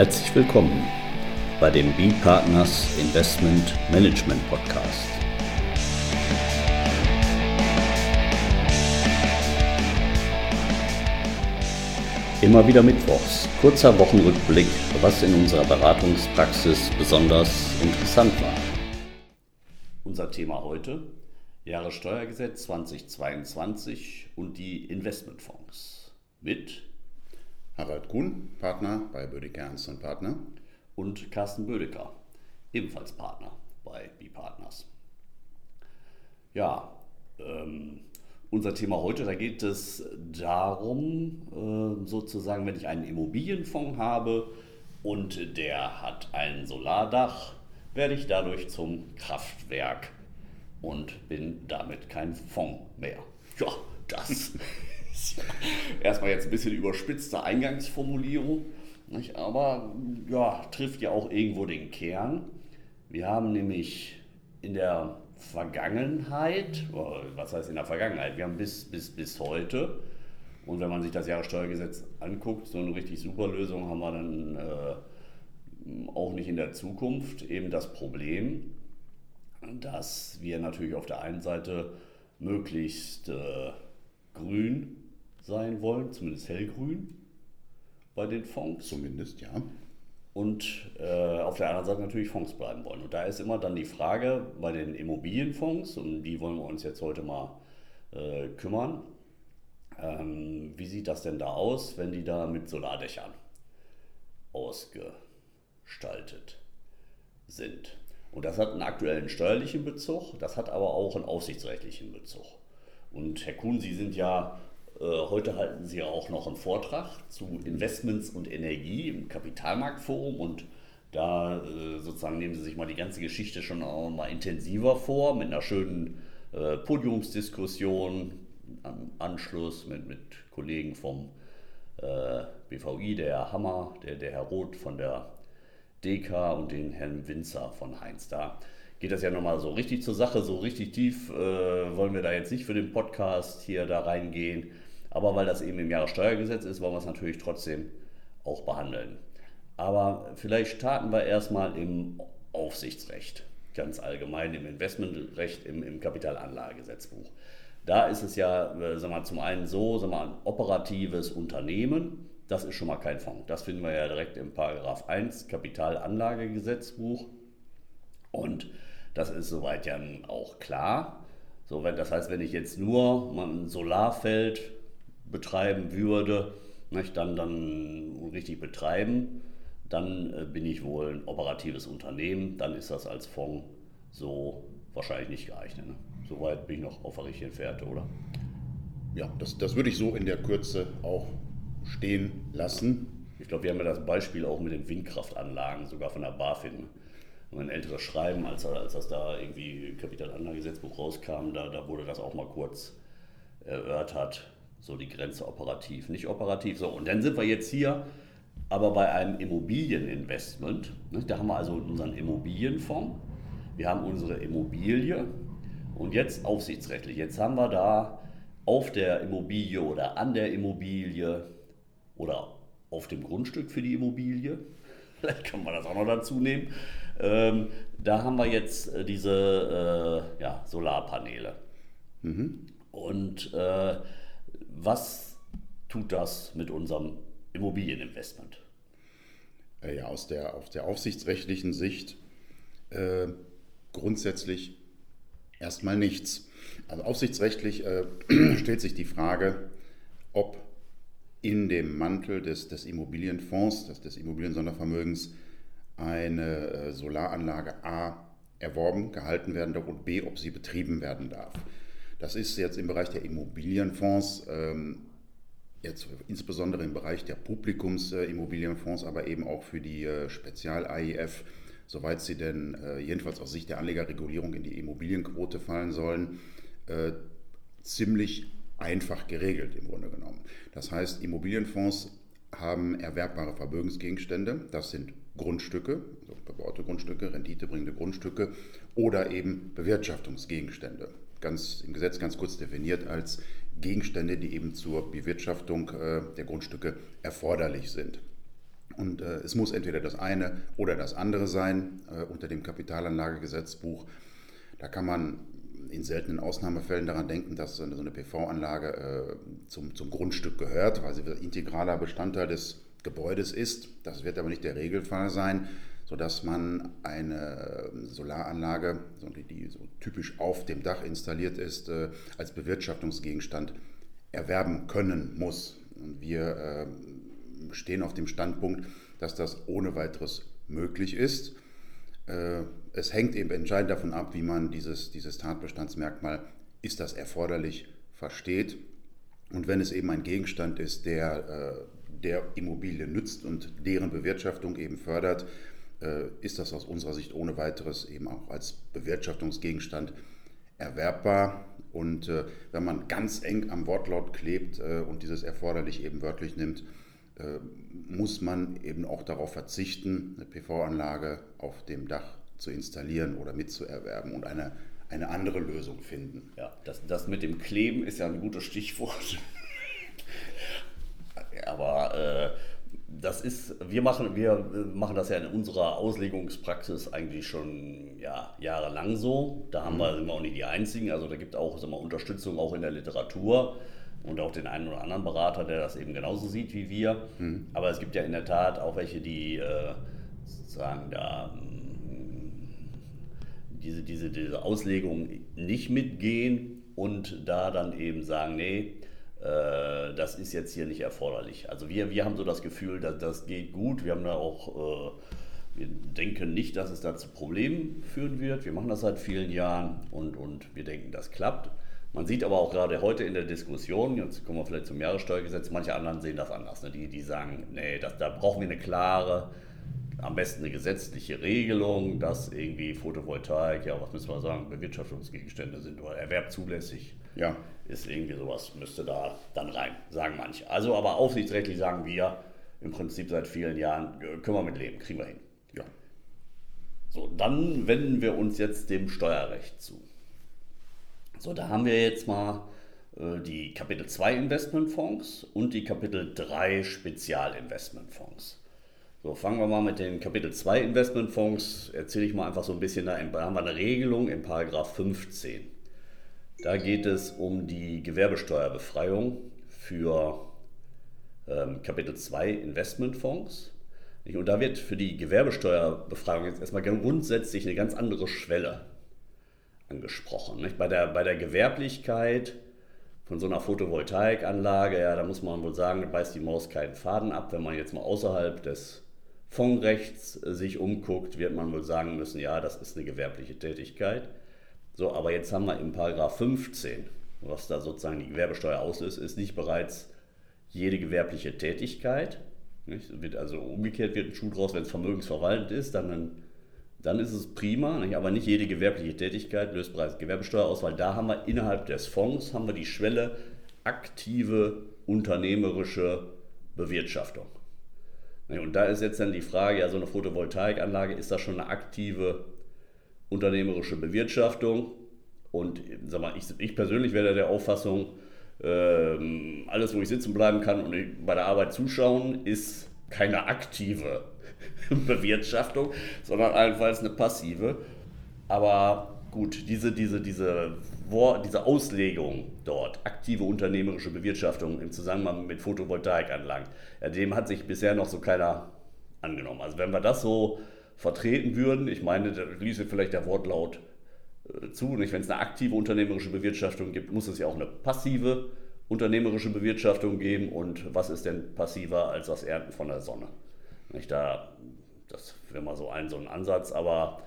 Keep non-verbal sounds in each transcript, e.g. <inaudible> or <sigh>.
Herzlich willkommen bei dem B-Partners Investment Management Podcast. Immer wieder Mittwochs, kurzer Wochenrückblick, was in unserer Beratungspraxis besonders interessant war. Unser Thema heute, Jahressteuergesetz 2022 und die Investmentfonds mit Harald Kuhn, Partner bei Bödecker Ernst Partner. Und Carsten Bödecker, ebenfalls Partner bei B-Partners. Ja, ähm, unser Thema heute, da geht es darum, äh, sozusagen, wenn ich einen Immobilienfonds habe und der hat ein Solardach, werde ich dadurch zum Kraftwerk und bin damit kein Fonds mehr. Ja, das <laughs> <laughs> Erstmal jetzt ein bisschen überspitzte Eingangsformulierung, nicht? aber ja, trifft ja auch irgendwo den Kern. Wir haben nämlich in der Vergangenheit, was heißt in der Vergangenheit, wir haben bis, bis, bis heute, und wenn man sich das Jahressteuergesetz anguckt, so eine richtig super Lösung haben wir dann äh, auch nicht in der Zukunft. Eben das Problem, dass wir natürlich auf der einen Seite möglichst äh, grün sein wollen, zumindest hellgrün bei den Fonds. Zumindest, ja. Und äh, auf der anderen Seite natürlich Fonds bleiben wollen. Und da ist immer dann die Frage bei den Immobilienfonds, und die wollen wir uns jetzt heute mal äh, kümmern. Ähm, wie sieht das denn da aus, wenn die da mit Solardächern ausgestaltet sind? Und das hat einen aktuellen steuerlichen Bezug, das hat aber auch einen aufsichtsrechtlichen Bezug. Und Herr Kuhn, Sie sind ja heute halten Sie auch noch einen Vortrag zu Investments und Energie im Kapitalmarktforum und da äh, sozusagen nehmen Sie sich mal die ganze Geschichte schon auch mal intensiver vor mit einer schönen äh, Podiumsdiskussion am Anschluss mit, mit Kollegen vom BVI, der Herr Hammer, der, der Herr Roth von der DK und den Herrn Winzer von Heinz. Da geht das ja nochmal so richtig zur Sache, so richtig tief äh, wollen wir da jetzt nicht für den Podcast hier da reingehen. Aber weil das eben im Jahressteuergesetz ist, wollen wir es natürlich trotzdem auch behandeln. Aber vielleicht starten wir erstmal im Aufsichtsrecht, ganz allgemein im Investmentrecht, im, im Kapitalanlagegesetzbuch. Da ist es ja äh, sag mal, zum einen so, sag mal, ein operatives Unternehmen, das ist schon mal kein Fonds. Das finden wir ja direkt im Paragraph 1 Kapitalanlagegesetzbuch. Und das ist soweit ja auch klar. So, wenn, das heißt, wenn ich jetzt nur ein Solarfeld betreiben würde, nicht, dann, dann richtig betreiben, dann äh, bin ich wohl ein operatives Unternehmen, dann ist das als Fonds so wahrscheinlich nicht geeignet. Ne? Soweit bin ich noch auf der richtigen Fährte, oder? Ja, das, das würde ich so in der Kürze auch stehen lassen. Ich glaube, wir haben ja das Beispiel auch mit den Windkraftanlagen, sogar von der BaFin. Ein älteres Schreiben, als, als das da irgendwie Kapitalanlagegesetzbuch rauskam, da, da wurde das auch mal kurz erörtert so die Grenze operativ, nicht operativ. So, und dann sind wir jetzt hier aber bei einem Immobilieninvestment. Ne? Da haben wir also unseren Immobilienfonds, wir haben unsere Immobilie und jetzt aufsichtsrechtlich. Jetzt haben wir da auf der Immobilie oder an der Immobilie oder auf dem Grundstück für die Immobilie, <laughs> vielleicht kann man das auch noch dazu nehmen, ähm, da haben wir jetzt äh, diese äh, ja, Solarpaneele. Mhm. Und äh, was tut das mit unserem Immobilieninvestment? Äh, ja, aus der, aus der aufsichtsrechtlichen Sicht äh, grundsätzlich erstmal nichts. Also aufsichtsrechtlich äh, <clears throat> stellt sich die Frage, ob in dem Mantel des, des Immobilienfonds, des, des Immobiliensondervermögens, eine äh, Solaranlage A erworben, gehalten werden darf und B, ob sie betrieben werden darf. Das ist jetzt im Bereich der Immobilienfonds, ähm, jetzt insbesondere im Bereich der Publikumsimmobilienfonds, aber eben auch für die äh, Spezial-AIF, soweit sie denn äh, jedenfalls aus Sicht der Anlegerregulierung in die Immobilienquote fallen sollen, äh, ziemlich einfach geregelt im Grunde genommen. Das heißt, Immobilienfonds haben erwerbbare Vermögensgegenstände, das sind Grundstücke, bebaute Grundstücke, renditebringende Grundstücke oder eben Bewirtschaftungsgegenstände ganz, im Gesetz ganz kurz definiert als Gegenstände, die eben zur Bewirtschaftung äh, der Grundstücke erforderlich sind. Und äh, es muss entweder das eine oder das andere sein äh, unter dem Kapitalanlagegesetzbuch. Da kann man in seltenen Ausnahmefällen daran denken, dass so eine PV-Anlage zum, zum Grundstück gehört, weil sie integraler Bestandteil des Gebäudes ist. Das wird aber nicht der Regelfall sein, sodass man eine Solaranlage, die so typisch auf dem Dach installiert ist, äh, als Bewirtschaftungsgegenstand erwerben können muss. Und wir äh, stehen auf dem Standpunkt, dass das ohne weiteres möglich ist. Äh, es hängt eben entscheidend davon ab, wie man dieses, dieses Tatbestandsmerkmal, ist das erforderlich, versteht. Und wenn es eben ein Gegenstand ist, der äh, der Immobilie nützt und deren Bewirtschaftung eben fördert, äh, ist das aus unserer Sicht ohne weiteres eben auch als Bewirtschaftungsgegenstand erwerbbar. Und wenn man ganz eng am Wortlaut klebt und dieses erforderlich eben wörtlich nimmt, muss man eben auch darauf verzichten, eine PV-Anlage auf dem Dach zu installieren oder mitzuerwerben und eine, eine andere Lösung finden. Ja, das, das mit dem Kleben ist ja ein gutes Stichwort. Aber äh, das ist, wir machen, wir machen das ja in unserer Auslegungspraxis eigentlich schon ja, jahrelang so. Da haben mhm. wir, sind wir auch nicht die Einzigen. Also da gibt es auch sagen wir, Unterstützung auch in der Literatur und auch den einen oder anderen Berater, der das eben genauso sieht wie wir. Mhm. Aber es gibt ja in der Tat auch welche, die äh, sozusagen da diese, diese, diese Auslegung nicht mitgehen und da dann eben sagen, nee, äh, das ist jetzt hier nicht erforderlich. Also wir, wir haben so das Gefühl, dass das geht gut. Wir haben da auch, äh, wir denken nicht, dass es da zu Problemen führen wird. Wir machen das seit vielen Jahren und, und wir denken, das klappt. Man sieht aber auch gerade heute in der Diskussion, jetzt kommen wir vielleicht zum Jahressteuergesetz, manche anderen sehen das anders. Ne? Die, die sagen, nee, das, da brauchen wir eine klare am besten eine gesetzliche Regelung, dass irgendwie Photovoltaik, ja, was müssen wir sagen, Bewirtschaftungsgegenstände sind oder Erwerb zulässig. Ja. Ist irgendwie sowas, müsste da dann rein, sagen manche. Also, aber aufsichtsrechtlich sagen wir im Prinzip seit vielen Jahren, äh, können wir mit leben, kriegen wir hin. Ja. So, dann wenden wir uns jetzt dem Steuerrecht zu. So, da haben wir jetzt mal äh, die Kapitel 2 Investmentfonds und die Kapitel 3 Spezialinvestmentfonds. So, fangen wir mal mit den Kapitel 2 Investmentfonds. Erzähle ich mal einfach so ein bisschen, da haben wir eine Regelung in Paragraph 15. Da geht es um die Gewerbesteuerbefreiung für ähm, Kapitel 2 Investmentfonds. Und da wird für die Gewerbesteuerbefreiung jetzt erstmal grundsätzlich eine ganz andere Schwelle angesprochen. Bei, der, bei der Gewerblichkeit von so einer Photovoltaikanlage, ja, da muss man wohl sagen, da beißt die Maus keinen Faden ab, wenn man jetzt mal außerhalb des Fondsrechts sich umguckt, wird man wohl sagen müssen, ja, das ist eine gewerbliche Tätigkeit. So, aber jetzt haben wir im Paragraph 15, was da sozusagen die Gewerbesteuer auslöst, ist nicht bereits jede gewerbliche Tätigkeit. Nicht? Wird also umgekehrt wird ein Schuh draus, wenn es vermögensverwaltend ist, dann, dann ist es prima, nicht? aber nicht jede gewerbliche Tätigkeit löst bereits Gewerbesteuer aus, weil da haben wir innerhalb des Fonds haben wir die Schwelle aktive unternehmerische Bewirtschaftung. Und da ist jetzt dann die Frage, ja, so eine Photovoltaikanlage, ist das schon eine aktive unternehmerische Bewirtschaftung? Und sag mal, ich, ich persönlich wäre der Auffassung, ähm, alles, wo ich sitzen bleiben kann und bei der Arbeit zuschauen, ist keine aktive <laughs> Bewirtschaftung, sondern allenfalls eine passive. Aber gut, diese, diese, diese, diese Auslegung dort, aktive unternehmerische Bewirtschaftung im Zusammenhang mit Photovoltaikanlagen, ja, dem hat sich bisher noch so keiner angenommen. Also wenn wir das so vertreten würden, ich meine, da ließe vielleicht der Wortlaut äh, zu, nicht? wenn es eine aktive unternehmerische Bewirtschaftung gibt, muss es ja auch eine passive unternehmerische Bewirtschaftung geben und was ist denn passiver als das Ernten von der Sonne? Nicht? Da, das wäre mal so ein, so ein Ansatz, aber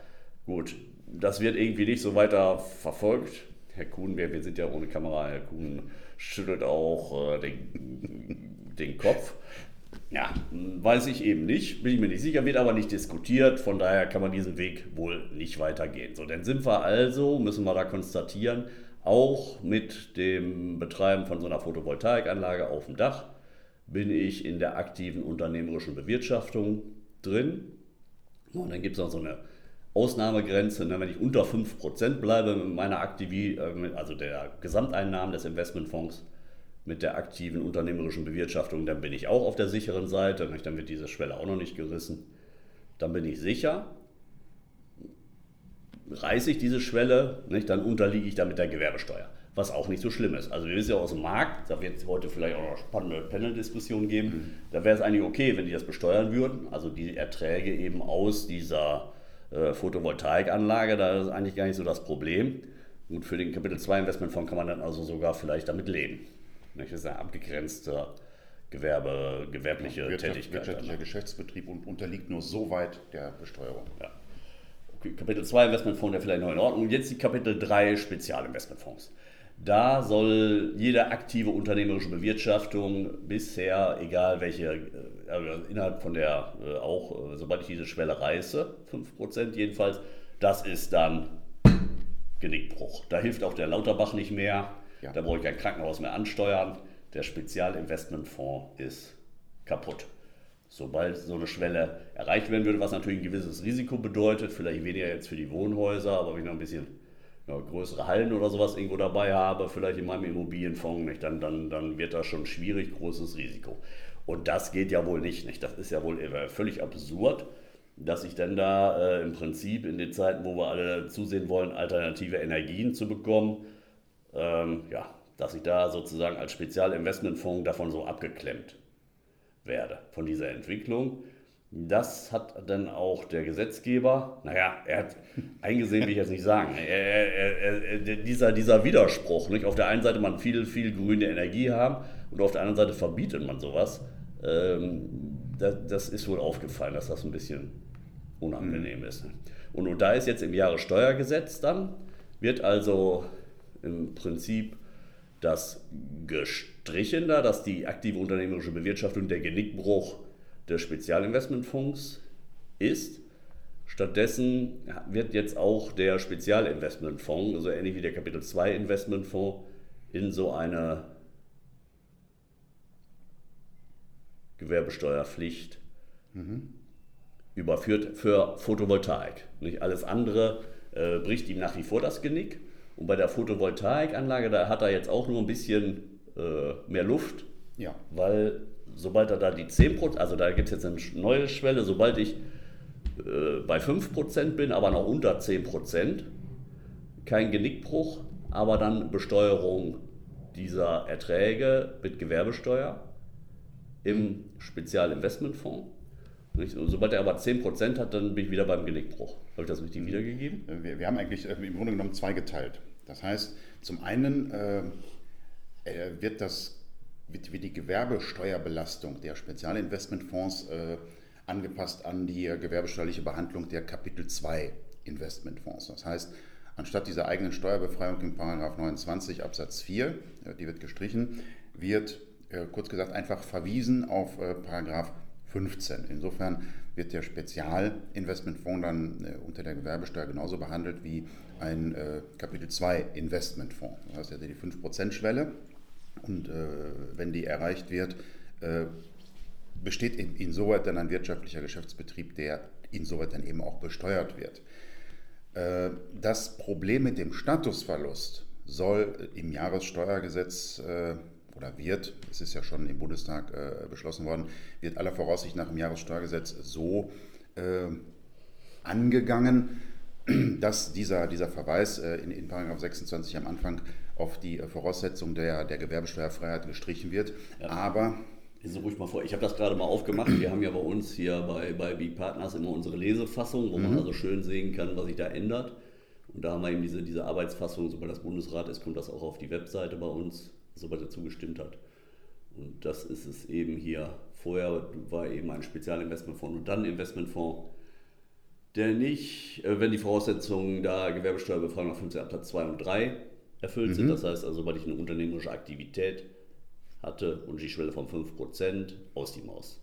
gut, das wird irgendwie nicht so weiter verfolgt. Herr Kuhn, wir, wir sind ja ohne Kamera, Herr Kuhn schüttelt auch äh, den, den Kopf. Ja, weiß ich eben nicht, bin ich mir nicht sicher, wird aber nicht diskutiert, von daher kann man diesen Weg wohl nicht weitergehen. So, dann sind wir also, müssen wir da konstatieren, auch mit dem Betreiben von so einer Photovoltaikanlage auf dem Dach bin ich in der aktiven unternehmerischen Bewirtschaftung drin. Und dann gibt es noch so eine Ausnahmegrenze, ne, wenn ich unter 5% bleibe mit meiner Aktivität, äh, also der Gesamteinnahmen des Investmentfonds, mit der aktiven unternehmerischen Bewirtschaftung, dann bin ich auch auf der sicheren Seite, dann wird diese Schwelle auch noch nicht gerissen. Dann bin ich sicher. Reiße ich diese Schwelle, dann unterliege ich damit der Gewerbesteuer, was auch nicht so schlimm ist. Also wir wissen ja aus dem Markt, da wird es heute vielleicht auch noch spannende Panel-Diskussionen geben, mhm. da wäre es eigentlich okay, wenn die das besteuern würden, also die Erträge eben aus dieser äh, Photovoltaikanlage, da ist eigentlich gar nicht so das Problem. Und für den Kapitel 2 Investmentfonds kann man dann also sogar vielleicht damit leben. Das ist ein abgegrenzter Gewerbe, gewerbliche Wirtschaft, Tätigkeit. Wirtschaftlicher Geschäftsbetrieb und unterliegt nur so weit der Besteuerung. Ja. Okay, Kapitel 2 Investmentfonds, der vielleicht noch in Ordnung. Und jetzt die Kapitel 3 Spezialinvestmentfonds. Da soll jede aktive unternehmerische Bewirtschaftung bisher, egal welche, äh, also innerhalb von der, äh, auch äh, sobald ich diese Schwelle reiße, 5% jedenfalls, das ist dann Genickbruch. Da hilft auch der Lauterbach nicht mehr. Ja. Da brauche ich kein Krankenhaus mehr ansteuern. Der Spezialinvestmentfonds ist kaputt. Sobald so eine Schwelle erreicht werden würde, was natürlich ein gewisses Risiko bedeutet, vielleicht weniger jetzt für die Wohnhäuser, aber wenn ich noch ein bisschen ja, größere Hallen oder sowas irgendwo dabei habe, vielleicht in meinem Immobilienfonds, nicht, dann, dann, dann wird das schon schwierig, großes Risiko. Und das geht ja wohl nicht. nicht? Das ist ja wohl völlig absurd dass ich dann da äh, im Prinzip in den Zeiten, wo wir alle zusehen wollen, alternative Energien zu bekommen, ähm, ja, dass ich da sozusagen als Spezialinvestmentfonds davon so abgeklemmt werde, von dieser Entwicklung. Das hat dann auch der Gesetzgeber, naja, er hat eingesehen, will ich jetzt nicht sagen, er, er, er, dieser, dieser Widerspruch, nicht? auf der einen Seite man viel, viel grüne Energie haben und auf der anderen Seite verbietet man sowas. Ähm, das, das, ist wohl aufgefallen, dass das ein bisschen unangenehm mhm. ist. Und, und da ist jetzt im Jahressteuergesetz dann, wird also im Prinzip das gestrichen da, dass die aktive unternehmerische Bewirtschaftung der Genickbruch des Spezialinvestmentfonds ist. Stattdessen wird jetzt auch der Spezialinvestmentfonds, also ähnlich wie der Kapitel 2 Investmentfonds, in so eine Gewerbesteuerpflicht mhm. überführt für Photovoltaik. Nicht alles andere äh, bricht ihm nach wie vor das Genick. Und bei der Photovoltaikanlage, da hat er jetzt auch nur ein bisschen äh, mehr Luft, ja. weil sobald er da die 10%, also da gibt es jetzt eine neue Schwelle, sobald ich äh, bei 5% bin, aber noch unter 10%, kein Genickbruch, aber dann Besteuerung dieser Erträge mit Gewerbesteuer im Spezialinvestmentfonds. Sobald er aber 10% hat, dann bin ich wieder beim Genickbruch. Habe ich das richtig wiedergegeben? Äh, wir, wir haben eigentlich äh, im Grunde genommen zweigeteilt. Das heißt, zum einen äh, wird, das, wird, die Gewerbesteuerbelastung der Spezialinvestmentfonds äh, angepasst an die gewerbesteuerliche Behandlung der Kapitel 2 Investmentfonds. Das heißt, anstatt dieser eigenen Steuerbefreiung im 29 Absatz 4, äh, die wird gestrichen, wird äh, kurz gesagt einfach verwiesen auf äh, Paragraph 15. Insofern wird der Spezialinvestmentfonds dann äh, unter der Gewerbesteuer genauso behandelt wie ein äh, Kapitel 2 Investmentfonds. Das heißt, er hat die 5%-Schwelle und äh, wenn die erreicht wird, äh, besteht in, insoweit dann ein wirtschaftlicher Geschäftsbetrieb, der insoweit dann eben auch besteuert wird. das Problem mit dem Statusverlust soll im Jahressteuergesetz oder wird, es ist ja schon im Bundestag äh, beschlossen worden, wird aller Voraussicht nach im Jahressteuergesetz so äh, angegangen, <clears throat> dass dieser, dieser Verweis äh, in, in 26 am Anfang auf die äh, Voraussetzung der, der Gewerbesteuerfreiheit gestrichen wird. Ja. Aber Lesen ruhig mal vor. Ich habe das gerade mal aufgemacht. Wir haben ja bei uns hier bei, bei Big Partners immer unsere Lesefassung, wo mhm. man also schön sehen kann, was sich da ändert. Und da haben wir eben diese, diese Arbeitsfassung, sobald das Bundesrat ist, kommt das auch auf die Webseite bei uns sobald er zugestimmt hat. Und das ist es eben hier. Vorher war eben ein Spezialinvestmentfonds und dann ein Investmentfonds, der nicht, äh, wenn die Voraussetzungen da Gewerbesteuerbefreiung nach 15 Absatz 2 und 3 erfüllt mhm. sind, das heißt also, sobald ich eine unternehmerische Aktivität hatte und die Schwelle von 5% aus die Maus.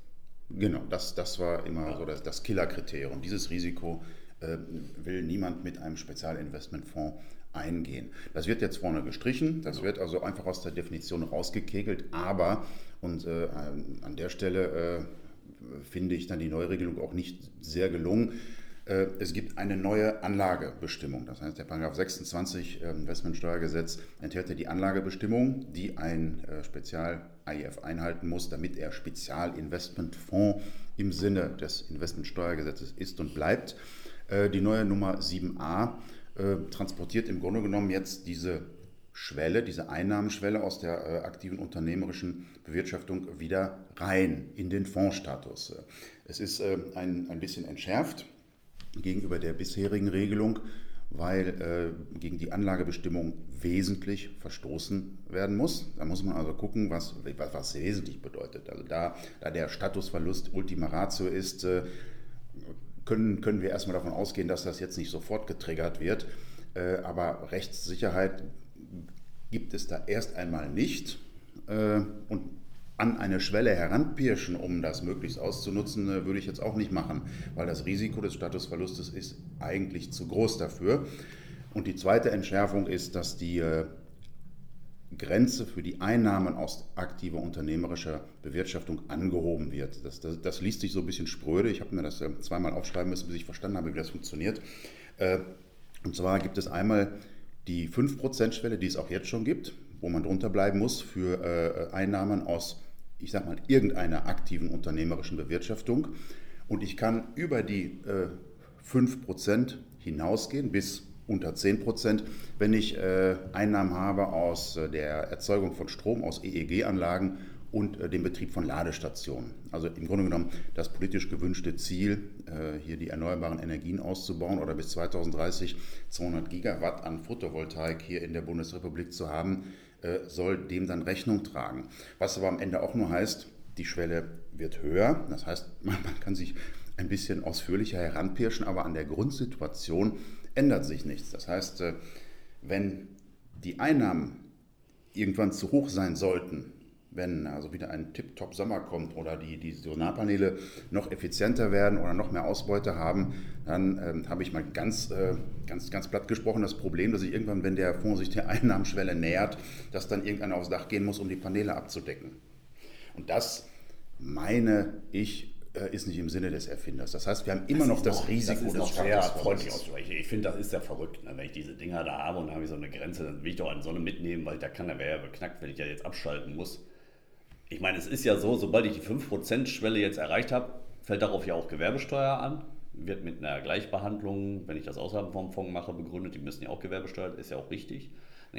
Genau, das, das war immer ja. so das, das Killerkriterium. Dieses Risiko äh, will niemand mit einem Spezialinvestmentfonds eingehen. Das wird jetzt vorne gestrichen, das wird also einfach aus der Definition rausgekegelt, aber, und äh, an der Stelle äh, finde ich dann die Neuregelung auch nicht sehr gelungen, es gibt eine neue Anlagebestimmung. Das heißt, der Paragraph 26 äh, Investmentsteuergesetz enthält ja die Anlagebestimmung, die ein äh, Spezial-AIF einhalten muss, damit er Spezialinvestmentfonds im Sinne des Investmentsteuergesetzes ist und bleibt. Die neue Nummer 7a transportiert im Grunde genommen jetzt diese Schwelle, diese Einnahmenschwelle aus der aktiven unternehmerischen Bewirtschaftung wieder rein in den Fondsstatus. Es ist ein bisschen entschärft gegenüber der bisherigen Regelung, weil äh, gegen die Anlagebestimmung wesentlich verstoßen werden muss. Da muss man also gucken, was, was, wesentlich bedeutet. Also da, da der Statusverlust Ultima Ratio ist, äh, können, können wir erstmal davon ausgehen, dass das jetzt nicht sofort getriggert wird. Äh, aber Rechtssicherheit gibt es da erst einmal nicht. Äh, und an eine Schwelle heranpirschen, um das möglichst auszunutzen, äh, würde ich jetzt auch nicht machen, weil das Risiko des Statusverlustes ist eigentlich zu groß dafür. Und die zweite Entschärfung ist, dass die äh, Grenze für die Einnahmen aus aktiver unternehmerischer Bewirtschaftung angehoben wird. Das, das, das liest sich so ein bisschen spröde. Ich habe mir das äh, zweimal aufschreiben müssen, bis ich verstanden habe, wie das funktioniert. Und zwar gibt es einmal die 5%-Schwelle, die es auch jetzt schon gibt, wo man drunter bleiben muss für Einnahmen aus ich sage mal, irgendeiner aktiven unternehmerischen Bewirtschaftung. Und ich kann über die äh, 5% hinausgehen bis unter 10%, wenn ich äh, Einnahmen habe aus äh, der Erzeugung von Strom, aus EEG-Anlagen und äh, dem Betrieb von Ladestationen. Also im Grunde genommen das politisch gewünschte Ziel, äh, hier die erneuerbaren Energien auszubauen oder bis 2030 200 Gigawatt an Photovoltaik hier in der Bundesrepublik zu haben, soll dem dann Rechnung tragen. Was aber am Ende auch nur heißt, die Schwelle wird höher. Das heißt, <laughs> man, kann sich ein bisschen ausführlicher heranpirschen, aber an der Grundsituation ändert sich nichts. Das heißt, äh, wenn die Einnahmen irgendwann zu hoch sein sollten, wenn also wieder ein Tip-Top-Sommer kommt oder die, die Solarpaneele noch effizienter werden oder noch mehr Ausbeute haben, dann ähm, habe ich mal ganz, äh, ganz, ganz platt gesprochen das Problem, dass ich irgendwann, wenn der Fonds sich der <laughs> Einnahmenschwelle nähert, dass dann irgendeiner aufs Dach gehen muss, um die Paneele abzudecken. Und das meine ich äh, ist nicht im Sinne des Erfinders. Das heißt, wir haben immer das noch das Risiko das des sehr freundlich auszusprechen. Ich finde, das ist ja verrückt, ne? wenn ich diese Dinger da habe und da habe ich so eine Grenze, dann will ich doch eine Sonne mitnehmen, weil da kann der wäre ja beknackt, wenn ich ja jetzt abschalten muss. Ich meine, es ist ja so, sobald ich die 5%-Schwelle jetzt erreicht habe, fällt darauf ja auch Gewerbesteuer an. Wird mit einer Gleichbehandlung, wenn ich das außerhalb vom Fonds mache, begründet. Die müssen ja auch Gewerbesteuer, ist ja auch richtig.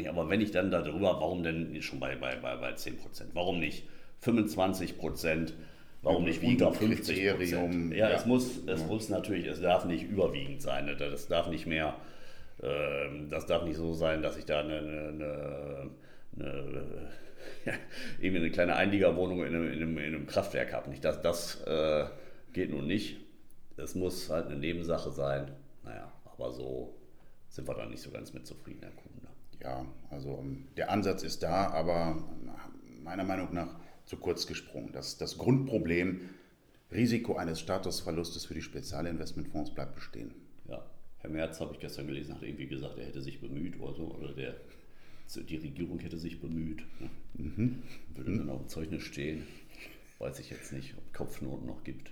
Aber wenn ich dann darüber, warum denn schon bei, bei, bei, bei 10%? Warum nicht 25%? Warum nicht unter 50 Prozent? Ja, ja, es, muss, es ja. muss natürlich, es darf nicht überwiegend sein. Ne? Das darf nicht mehr, äh, das darf nicht so sein, dass ich da eine, eine, eine <laughs> ja, eben eine kleine Einliegerwohnung in einem, in einem, in einem Kraftwerk habe. Nicht, das das äh, geht nun nicht. Es muss halt eine Nebensache sein. Naja, aber so sind wir da nicht so ganz mit zufrieden, Herr Kuhn. Ja, also ähm, der Ansatz ist da, aber meiner Meinung nach zu kurz gesprungen. Das, das Grundproblem, Risiko eines Statusverlustes für die Spezialinvestmentfonds bleibt bestehen. Ja, Herr Merz, habe ich gestern gelesen, hat irgendwie gesagt, er hätte sich bemüht oder so, oder der die Regierung hätte sich bemüht. Mhm. Würde dann auf dem Zeugnis stehen. Weiß ich jetzt nicht, ob Kopfnoten noch gibt.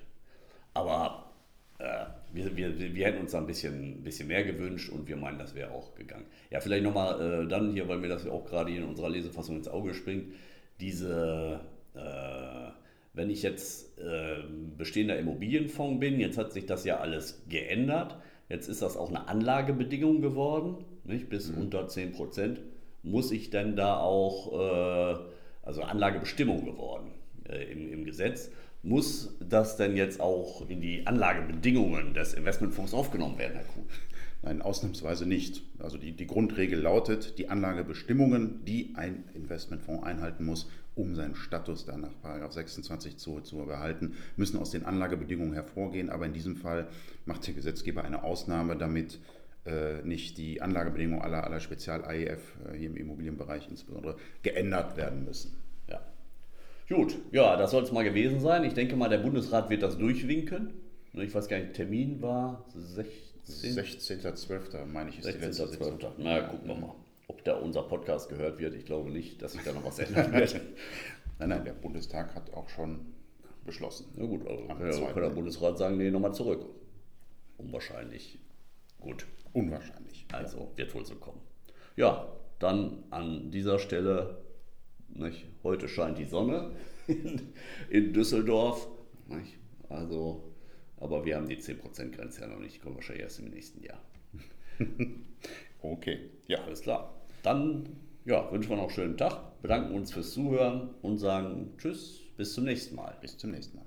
Aber äh, wir, wir, wir hätten uns da ein bisschen, bisschen mehr gewünscht und wir meinen, das wäre auch gegangen. Ja, vielleicht nochmal äh, dann hier, weil mir das auch gerade in unserer Lesefassung ins Auge springt, diese, äh, wenn ich jetzt äh, bestehender Immobilienfonds bin, jetzt hat sich das ja alles geändert. Jetzt ist das auch eine Anlagebedingung geworden, nicht? bis mhm. unter 10 Prozent muss ich dann da auch, äh, also Anlagebestimmung geworden äh, im, im Gesetz, muss das denn jetzt auch in die Anlagebedingungen des Investmentfonds aufgenommen werden, Herr Kuhn? Nein, ausnahmsweise nicht. Also die, die Grundregel lautet, die Anlagebestimmungen, die ein Investmentfonds einhalten muss, um seinen Status dann nach 26 zu, zu behalten, müssen aus den Anlagebedingungen hervorgehen. Aber in diesem Fall macht der Gesetzgeber eine Ausnahme, damit nicht die Anlagebedingungen aller, aller Spezial-AIF äh, hier im Immobilienbereich insbesondere geändert werden müssen. Ja. Gut, ja, das soll es mal gewesen sein. Ich denke mal, der Bundesrat wird das durchwinken. Ich weiß gar nicht, Termin war 16. 16.12. meine ich, ist 16. die letzte Sitzung. Na, gucken wir mal, ob da unser Podcast gehört wird. Ich glaube nicht, dass sich da noch was <laughs> ändern wird. nein, nein, der Bundestag hat auch schon beschlossen. Na gut, also kann, kann der Bundesrat sagen, nee, nochmal zurück. unwahrscheinlich. Gut. Unwahrscheinlich. Also wird wohl so kommen. Ja, dann an dieser Stelle, nicht, heute scheint die Sonne in, in Düsseldorf. Nicht? Also, aber wir haben die 10%-Grenze ja noch nicht, kommen wahrscheinlich erst im nächsten Jahr. <laughs> Okay. Ja, alles klar. Dann ja, wünschen wir noch einen schönen Tag, bedanken uns fürs Zuhören und sagen Tschüss, bis zum nächsten Mal. Bis zum nächsten Mal.